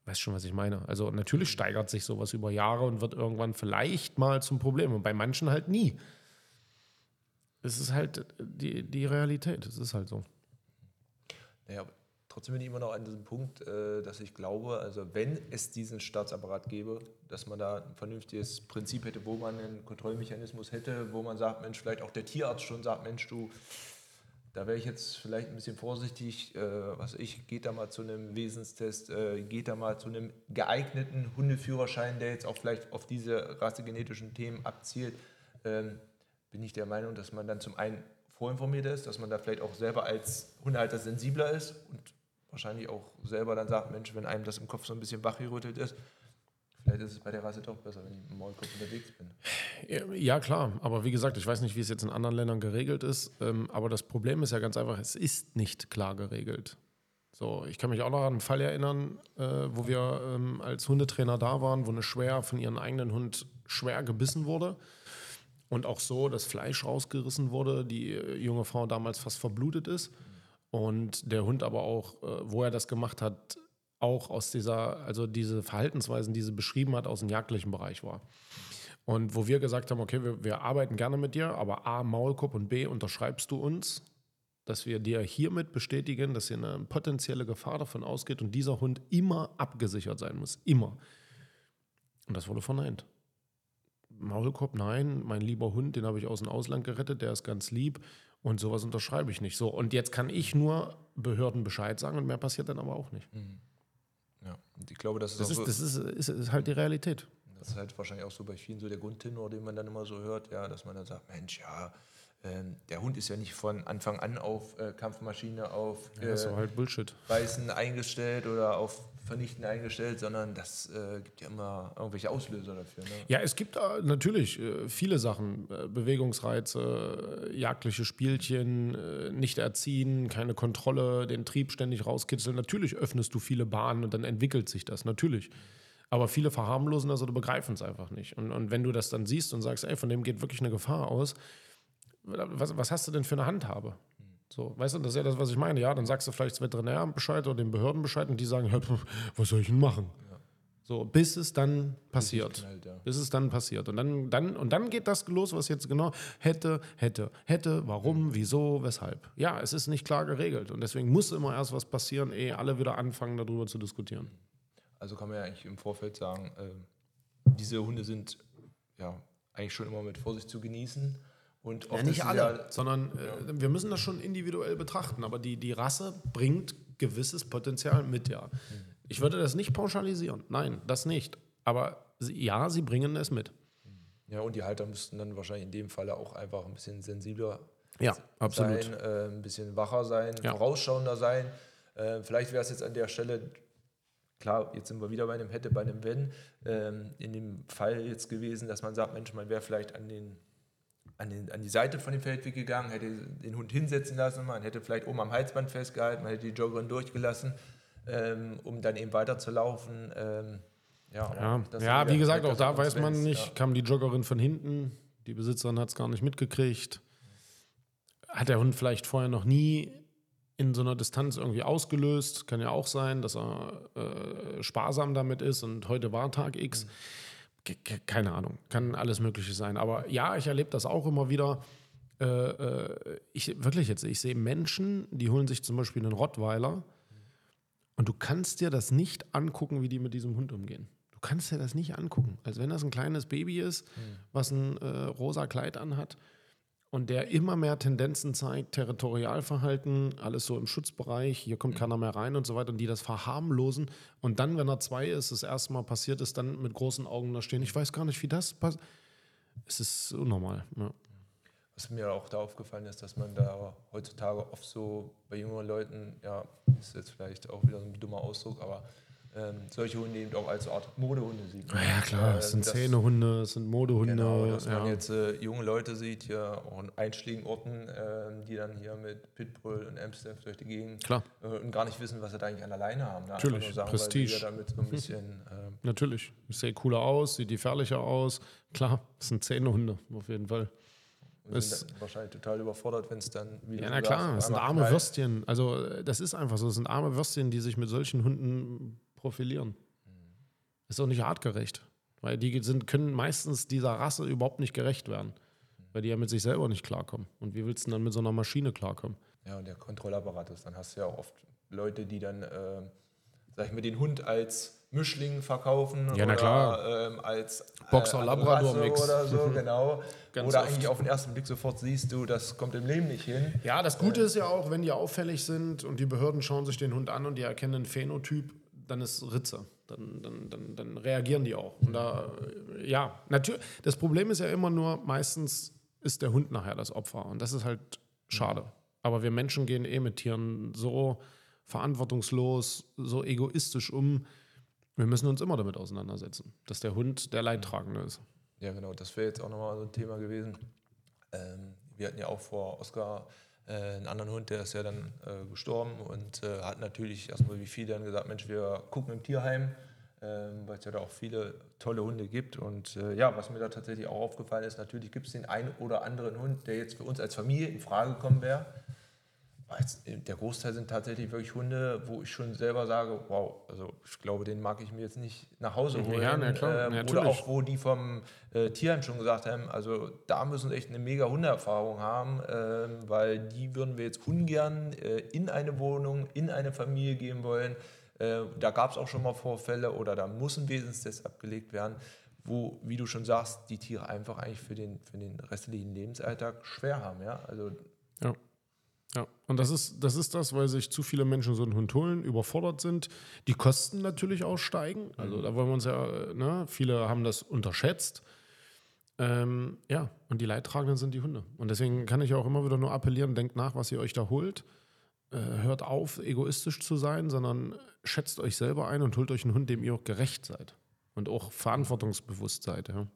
weißt schon, was ich meine. Also natürlich steigert sich sowas über Jahre und wird irgendwann vielleicht mal zum Problem und bei manchen halt nie. Es ist halt die, die Realität, es ist halt so. Naja, aber trotzdem bin ich immer noch an diesem Punkt, äh, dass ich glaube, also wenn es diesen Staatsapparat gäbe, dass man da ein vernünftiges Prinzip hätte, wo man einen Kontrollmechanismus hätte, wo man sagt, Mensch, vielleicht auch der Tierarzt schon sagt, Mensch, du, da wäre ich jetzt vielleicht ein bisschen vorsichtig, äh, was ich, geht da mal zu einem Wesenstest, äh, geht da mal zu einem geeigneten Hundeführerschein, der jetzt auch vielleicht auf diese rassegenetischen Themen abzielt, ähm, bin ich der Meinung, dass man dann zum einen vorinformiert ist, dass man da vielleicht auch selber als Hundehalter sensibler ist und wahrscheinlich auch selber dann sagt, Mensch, wenn einem das im Kopf so ein bisschen wachgerüttelt ist, vielleicht ist es bei der Rasse doch besser, wenn ich dem Maulkorb unterwegs bin. Ja, klar. Aber wie gesagt, ich weiß nicht, wie es jetzt in anderen Ländern geregelt ist. Ähm, aber das Problem ist ja ganz einfach, es ist nicht klar geregelt. So, ich kann mich auch noch an einen Fall erinnern, äh, wo wir ähm, als Hundetrainer da waren, wo eine schwer von ihrem eigenen Hund schwer gebissen wurde. Und auch so das Fleisch rausgerissen wurde, die äh, junge Frau damals fast verblutet ist. Und der Hund aber auch, äh, wo er das gemacht hat, auch aus dieser, also diese Verhaltensweisen, die sie beschrieben hat, aus dem jagdlichen Bereich war. Und wo wir gesagt haben, okay, wir, wir arbeiten gerne mit dir, aber A, Maulkorb und B, unterschreibst du uns, dass wir dir hiermit bestätigen, dass hier eine potenzielle Gefahr davon ausgeht und dieser Hund immer abgesichert sein muss. Immer. Und das wurde verneint. Maulkorb, nein, mein lieber Hund, den habe ich aus dem Ausland gerettet, der ist ganz lieb und sowas unterschreibe ich nicht. So, und jetzt kann ich nur Behörden Bescheid sagen und mehr passiert dann aber auch nicht. Ja, und ich glaube, das ist Das ist, so, das ist, ist, ist halt die Realität. Das ist halt wahrscheinlich auch so bei vielen so der Grundtenor, den man dann immer so hört, ja, dass man dann sagt, Mensch, ja, ähm, der Hund ist ja nicht von Anfang an auf äh, Kampfmaschine, auf Ja, äh, aber halt Bullshit. Beißen eingestellt oder auf Vernichten eingestellt, sondern das äh, gibt ja immer irgendwelche Auslöser dafür. Ne? Ja, es gibt äh, natürlich äh, viele Sachen. Äh, Bewegungsreize, äh, jagdliche Spielchen, äh, nicht erziehen, keine Kontrolle, den Trieb ständig rauskitzeln. Natürlich öffnest du viele Bahnen und dann entwickelt sich das, natürlich. Aber viele verharmlosen das oder begreifen es einfach nicht. Und, und wenn du das dann siehst und sagst, ey, von dem geht wirklich eine Gefahr aus, was, was hast du denn für eine Handhabe? So, weißt du, das ist ja das, was ich meine. Ja, dann sagst du vielleicht das Veterinäramt Bescheid oder den Behörden Bescheid und die sagen, "Hä, pf, was soll ich denn machen? So, bis es dann passiert. knallt, ja. Bis es dann passiert. Und dann, dann, und dann geht das los, was jetzt genau hätte, hätte, hätte, warum, wieso, weshalb. Ja, es ist nicht klar geregelt. Und deswegen muss immer erst was passieren, ehe alle wieder anfangen, darüber zu diskutieren. Also kann man ja eigentlich im Vorfeld sagen, äh, diese Hunde sind ja eigentlich schon immer mit Vorsicht zu genießen. Und oft ist es Ja, sondern äh, wir müssen das schon individuell betrachten. Aber die, die Rasse bringt gewisses Potenzial mit, ja. Ich würde das nicht pauschalisieren. Nein, das nicht. Aber sie, ja, sie bringen es mit. ja, und die Halter müssten dann wahrscheinlich in dem Falle auch einfach ein bisschen sensibler Ja, absolut. sein, äh, ein bisschen wacher sein, Ja. vorausschauender sein. Äh, vielleicht wäre es jetzt an der Stelle, klar, jetzt sind wir wieder bei einem Hätte, bei einem Wenn, ähm, in dem Fall jetzt gewesen, dass man sagt, Mensch, man wäre vielleicht an, den, an, den, an die Seite von dem Feldweg gegangen, hätte den Hund hinsetzen lassen, man hätte vielleicht oben am Halsband festgehalten, man hätte die Joggerin durchgelassen. ähm, um dann eben weiterzulaufen. Ähm, ja, ja, ja wie gesagt, auch da weiß man nicht, ja. kam die Joggerin von hinten, die Besitzerin hat es gar nicht mitgekriegt. Hat der Hund vielleicht vorher noch nie in so einer Distanz irgendwie ausgelöst? Kann ja auch sein, dass er äh, sparsam damit ist und heute war Tag X. Mhm. Keine Ahnung, kann alles Mögliche sein. Aber ja, ich erlebe das auch immer wieder. Äh, äh, ich wirklich jetzt, ich sehe Menschen, die holen sich zum Beispiel einen Rottweiler und du kannst dir das nicht angucken, wie die mit diesem Hund umgehen kannst dir das nicht angucken. Also wenn das ein kleines Baby ist, mhm. was ein äh, rosa Kleid anhat und der immer mehr Tendenzen zeigt, Territorialverhalten, alles so im Schutzbereich, hier kommt mhm. keiner mehr rein und so weiter, und die das verharmlosen und dann, wenn er zwei ist, das erste Mal passiert ist, dann mit großen Augen da stehen. Ich weiß gar nicht, wie das passiert. Es ist unnormal. Ja. Was mir auch da aufgefallen ist, dass man da heutzutage oft so bei jungen Leuten, ja, ist jetzt vielleicht auch wieder so ein dummer Ausdruck, aber ähm, solche Hunde eben auch als Art Modehunde sieht. Ja, ja klar, es sind Zähnehunde, es sind Modehunde. Genau, dass ja. man jetzt äh, junge Leute sieht, hier auch in einschlägigen Orten, äh, die dann hier mit Pitbull und Amstaff durch die Gegend klar. Äh, und gar nicht wissen, was sie da eigentlich an der Leine haben. Ne? Natürlich, sagen, Prestige. damit so ein bisschen, mhm. Natürlich, sieht cooler aus, sieht gefährlicher aus. Klar, es sind Zähnehunde, auf jeden Fall. Und sind wahrscheinlich total überfordert, wenn es dann wieder. Ja, na klar, es sind arme. Würstchen. Also, das ist einfach so. Es sind arme Würstchen, die sich mit solchen Hunden profilieren. Mhm. Ist auch nicht artgerecht. Weil die sind, können meistens dieser Rasse überhaupt nicht gerecht werden. Mhm. Weil die ja mit sich selber nicht klarkommen. Und wie willst du dann mit so einer Maschine klarkommen? Ja, und der Kontrollapparat ist, dann hast du ja auch oft Leute, die dann, äh, sag ich mal, den Hund als Mischling verkaufen ja, na klar. ähm, als äh, Boxer Labrador Mix oder so, genau. Ganz oder oft. eigentlich auf den ersten Blick sofort siehst du, das kommt im Leben nicht hin. Ja, das Gute äh, ist ja auch, wenn die auffällig sind und die Behörden schauen sich den Hund an und die erkennen einen Phänotyp, dann ist Ritze. Dann, dann, dann, dann reagieren die auch. Und da, ja, natürlich. Das Problem ist ja immer nur, meistens ist der Hund nachher das Opfer. Und das ist halt schade. Aber wir Menschen gehen eh mit Tieren so verantwortungslos, so egoistisch um. Wir müssen uns immer damit auseinandersetzen, dass der Hund der Leidtragende ist. Ja, genau. Das wäre jetzt auch nochmal so ein Thema gewesen. Ähm, wir hatten ja auch vor Oscar äh, einen anderen Hund, der ist ja dann äh, gestorben und äh, hat natürlich erstmal wie viele dann gesagt, Mensch, wir gucken im Tierheim, ähm, weil es ja da auch viele tolle Hunde gibt. Und äh, ja, was mir da tatsächlich auch aufgefallen ist, natürlich gibt es den einen oder anderen Hund, der jetzt für uns als Familie in Frage gekommen wäre der Großteil sind tatsächlich wirklich Hunde, wo ich schon selber sage, wow, also ich glaube, den mag ich mir jetzt nicht nach Hause holen. Ja, na klar, ähm, oder auch, wo die vom äh, Tierheim schon gesagt haben, also da müssen sie echt eine mega Hundeerfahrung haben, äh, weil die würden wir jetzt ungern äh, in eine Wohnung, in eine Familie gehen wollen. Äh, da gab es auch schon mal Vorfälle oder da muss ein Wesenstest abgelegt werden, wo, wie du schon sagst, die Tiere einfach eigentlich für den, für den restlichen Lebensalltag schwer haben. Ja? Also ja. Ja, und das ist, das ist das, weil sich zu viele Menschen so einen Hund holen, überfordert sind. Die Kosten natürlich auch steigen. Also da wollen wir uns ja, ne, viele haben das unterschätzt. Ähm, ja, und die Leidtragenden sind die Hunde. Und deswegen kann ich auch immer wieder nur appellieren, denkt nach, was ihr euch da holt. Äh, hört auf, egoistisch zu sein, sondern schätzt euch selber ein und holt euch einen Hund, dem ihr auch gerecht seid. Und auch verantwortungsbewusst seid. Ja.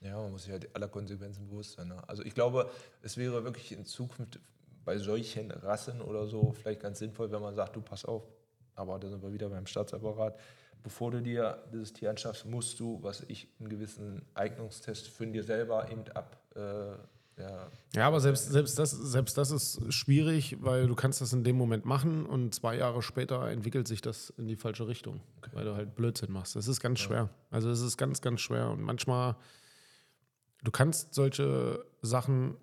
Ja, man muss sich halt aller Konsequenzen bewusst sein. Ne? Also ich glaube, es wäre wirklich in Zukunft bei solchen Rassen oder so vielleicht ganz sinnvoll, wenn man sagt, du pass auf, aber da sind wir wieder beim Staatsapparat, bevor du dir dieses Tier anschaffst, musst du, was ich, einen gewissen Eignungstest für dir selber eben ab. Äh, ja, ja, aber selbst, selbst, das, selbst das ist schwierig, weil du kannst das in dem Moment machen und zwei Jahre später entwickelt sich das in die falsche Richtung, okay. weil du halt Blödsinn machst. Das ist ganz schwer. Ja. Also es ist ganz, ganz schwer und manchmal, du kannst solche Sachen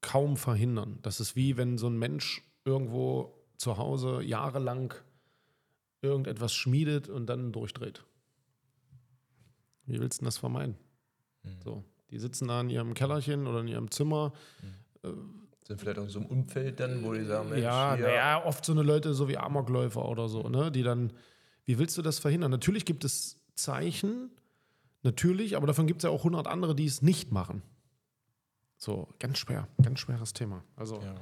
kaum verhindern. Das ist wie wenn so ein Mensch irgendwo zu Hause jahrelang irgendetwas schmiedet und dann durchdreht. Wie willst du das vermeiden? Mhm. So, die sitzen da in ihrem Kellerchen oder in ihrem Zimmer. Mhm. Äh, sind vielleicht auch so einem Umfeld dann, wo die sagen, Mensch, ja, naja, oft so eine Leute, so wie Amokläufer oder so, ne, die dann, wie willst du das verhindern? Natürlich gibt es Zeichen, natürlich, aber davon gibt es ja auch 100 andere, die es nicht machen. So, ganz schwer, ganz schweres Thema. Also, ja.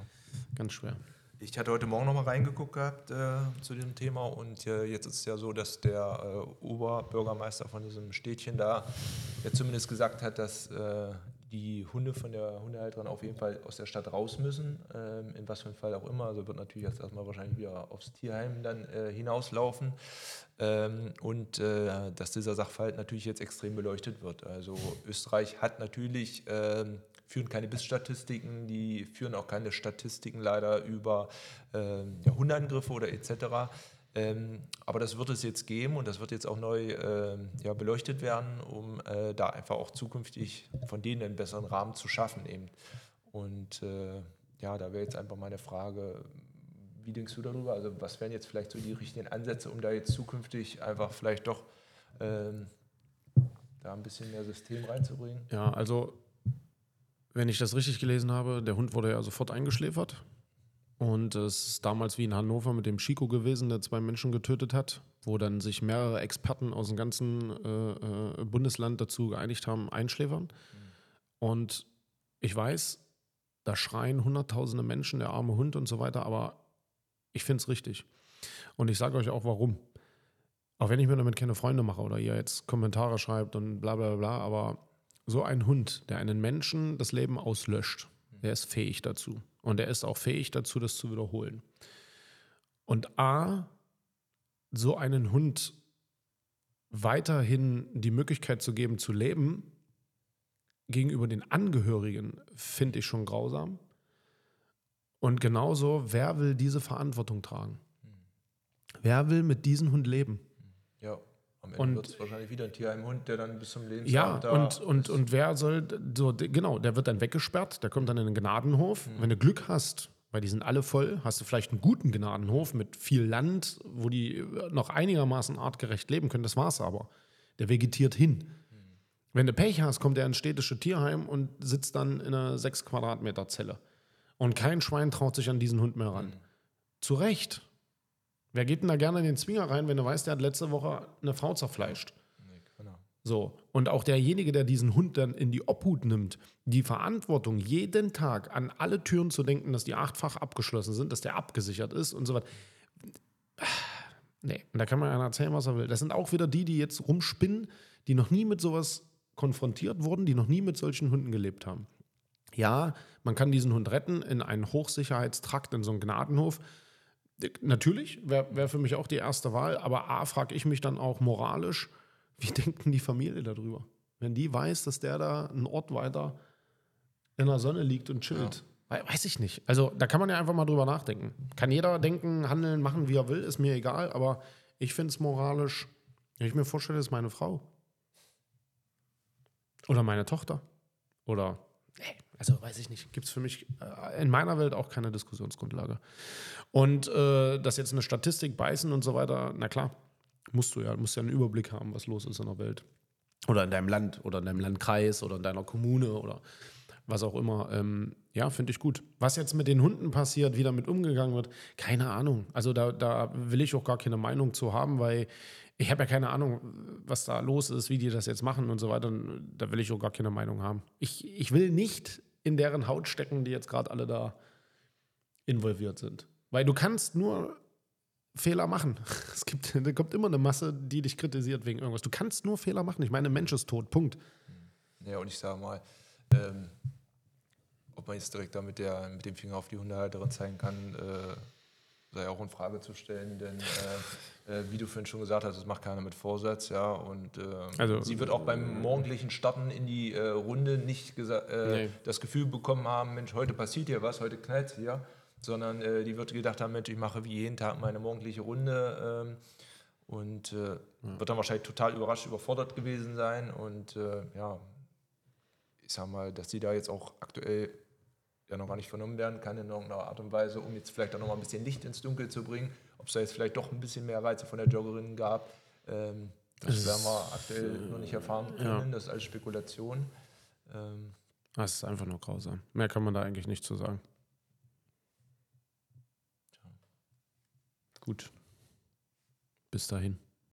ganz schwer. Ich hatte heute Morgen noch mal reingeguckt gehabt äh, zu dem Thema und äh, jetzt ist es ja so, dass der äh, Oberbürgermeister von diesem Städtchen da jetzt zumindest gesagt hat, dass äh, die Hunde von der Hundehalterin auf jeden Fall aus der Stadt raus müssen, ähm, in was für einem Fall auch immer. Also wird natürlich jetzt erstmal wahrscheinlich wieder aufs Tierheim dann äh, hinauslaufen ähm, und äh, dass dieser Sachverhalt natürlich jetzt extrem beleuchtet wird. Also Österreich hat natürlich, ähm, führen keine Bissstatistiken, die führen auch keine Statistiken leider über ähm, ja, Hundeangriffe oder etc. Ähm, aber das wird es jetzt geben und das wird jetzt auch neu äh, ja, beleuchtet werden, um äh, da einfach auch zukünftig von denen einen besseren Rahmen zu schaffen eben. Und äh, ja, da wäre jetzt einfach meine Frage, wie denkst du darüber? Also was wären jetzt vielleicht so die richtigen Ansätze, um da jetzt zukünftig einfach vielleicht doch ähm, da ein bisschen mehr System reinzubringen? Ja, also wenn ich das richtig gelesen habe, der Hund wurde ja sofort eingeschläfert. Und es ist damals wie in Hannover mit dem Chico gewesen, der zwei Menschen getötet hat, wo dann sich mehrere Experten aus dem ganzen äh, äh, Bundesland dazu geeinigt haben, einschläfern. Und ich weiß, da schreien hunderttausende Menschen, der arme Hund und so weiter, aber ich finde es richtig. Und ich sage euch auch warum. Auch wenn ich mir damit keine Freunde mache oder ihr jetzt Kommentare schreibt und bla bla bla, aber so ein Hund, der einen Menschen das Leben auslöscht, der ist fähig dazu. Und er ist auch fähig dazu, das zu wiederholen. Und A, so einen Hund weiterhin die Möglichkeit zu geben, zu leben, gegenüber den Angehörigen, finde ich schon grausam. Und genauso, wer will diese Verantwortung tragen? Wer will mit diesem Hund leben? Ja, am Ende wird es wahrscheinlich wieder ein Tierheimhund, der dann bis zum Lebensabend Ja, und, und, und wer soll, so, genau, der wird dann weggesperrt, der kommt dann in den Gnadenhof. Mhm. Wenn du Glück hast, weil die sind alle voll, hast du vielleicht einen guten Gnadenhof mit viel Land, wo die noch einigermaßen artgerecht leben können, das war's aber. Der vegetiert hin. Mhm. Wenn du Pech hast, kommt er ins städtische Tierheim und sitzt dann in einer 6 Quadratmeter Zelle. Und kein Schwein traut sich an diesen Hund mehr ran. Mhm. Zu Recht. Wer geht denn da gerne in den Zwinger rein, wenn du weißt, der hat letzte Woche eine Frau zerfleischt? Nee, genau. So. Und auch derjenige, der diesen Hund dann in die Obhut nimmt, die Verantwortung, jeden Tag an alle Türen zu denken, dass die achtfach abgeschlossen sind, dass der abgesichert ist und so weiter. Nee, und da kann man einer erzählen, was er will. Das sind auch wieder die, die jetzt rumspinnen, die noch nie mit sowas konfrontiert wurden, die noch nie mit solchen Hunden gelebt haben. Ja, man kann diesen Hund retten in einen Hochsicherheitstrakt, in so einen Gnadenhof. Natürlich, wäre wär für mich auch die erste Wahl, aber A, frage ich mich dann auch moralisch, wie denkt denn die Familie darüber? Wenn die weiß, dass der da einen Ort weiter in der Sonne liegt und chillt. Ja. Weiß ich nicht. Also da kann man ja einfach mal drüber nachdenken. Kann jeder denken, handeln, machen, wie er will, ist mir egal, aber ich finde es moralisch, wenn ich mir vorstelle, ist meine Frau. Oder meine Tochter. Oder, nee, also weiß ich nicht, gibt es für mich äh, in meiner Welt auch keine Diskussionsgrundlage. Und äh, dass jetzt eine Statistik beißen und so weiter, na klar, musst du ja, musst ja einen Überblick haben, was los ist in der Welt. Oder in deinem Land oder in deinem Landkreis oder in deiner Kommune oder was auch immer. Ähm, ja, finde ich gut. Was jetzt mit den Hunden passiert, wie damit umgegangen wird, keine Ahnung. Also da, da will ich auch gar keine Meinung zu haben, weil ich habe ja keine Ahnung, was da los ist, wie die das jetzt machen und so weiter. Da will ich auch gar keine Meinung haben. Ich, ich will nicht in deren Haut stecken, die jetzt gerade alle da involviert sind. Weil du kannst nur Fehler machen. Es gibt, da kommt immer eine Masse, die dich kritisiert wegen irgendwas. Du kannst nur Fehler machen. Ich meine, ein Mensch ist tot. Punkt. Ja, und ich sage mal, ähm, ob man jetzt direkt da mit, der, mit dem Finger auf die Hundehalterin zeigen kann, äh, sei auch in Frage zu stellen, denn äh, äh, wie du vorhin schon gesagt hast, das macht keiner mit Vorsatz, ja. Und äh, also, sie wird auch beim morgendlichen Starten in die äh, Runde nicht äh, nee. das Gefühl bekommen haben, Mensch, heute passiert hier was, heute knallt hier, sondern äh, die wird gedacht haben, Mensch, ich mache wie jeden Tag meine morgendliche Runde ähm, und ja. wird dann wahrscheinlich total überrascht, überfordert gewesen sein und ja, ich sag mal, dass sie da jetzt auch aktuell ja noch gar nicht vernommen werden kann in irgendeiner Art und Weise, um jetzt vielleicht auch noch mal ein bisschen Licht ins Dunkel zu bringen. Ob es da jetzt vielleicht doch ein bisschen mehr Reize von der Joggerin gab, ähm, das, das werden wir aktuell äh, noch nicht erfahren können. Ja. Das ist alles Spekulation. Ähm, das ist einfach nur grausam. Mehr kann man da eigentlich nicht zu sagen. Gut. Bis dahin.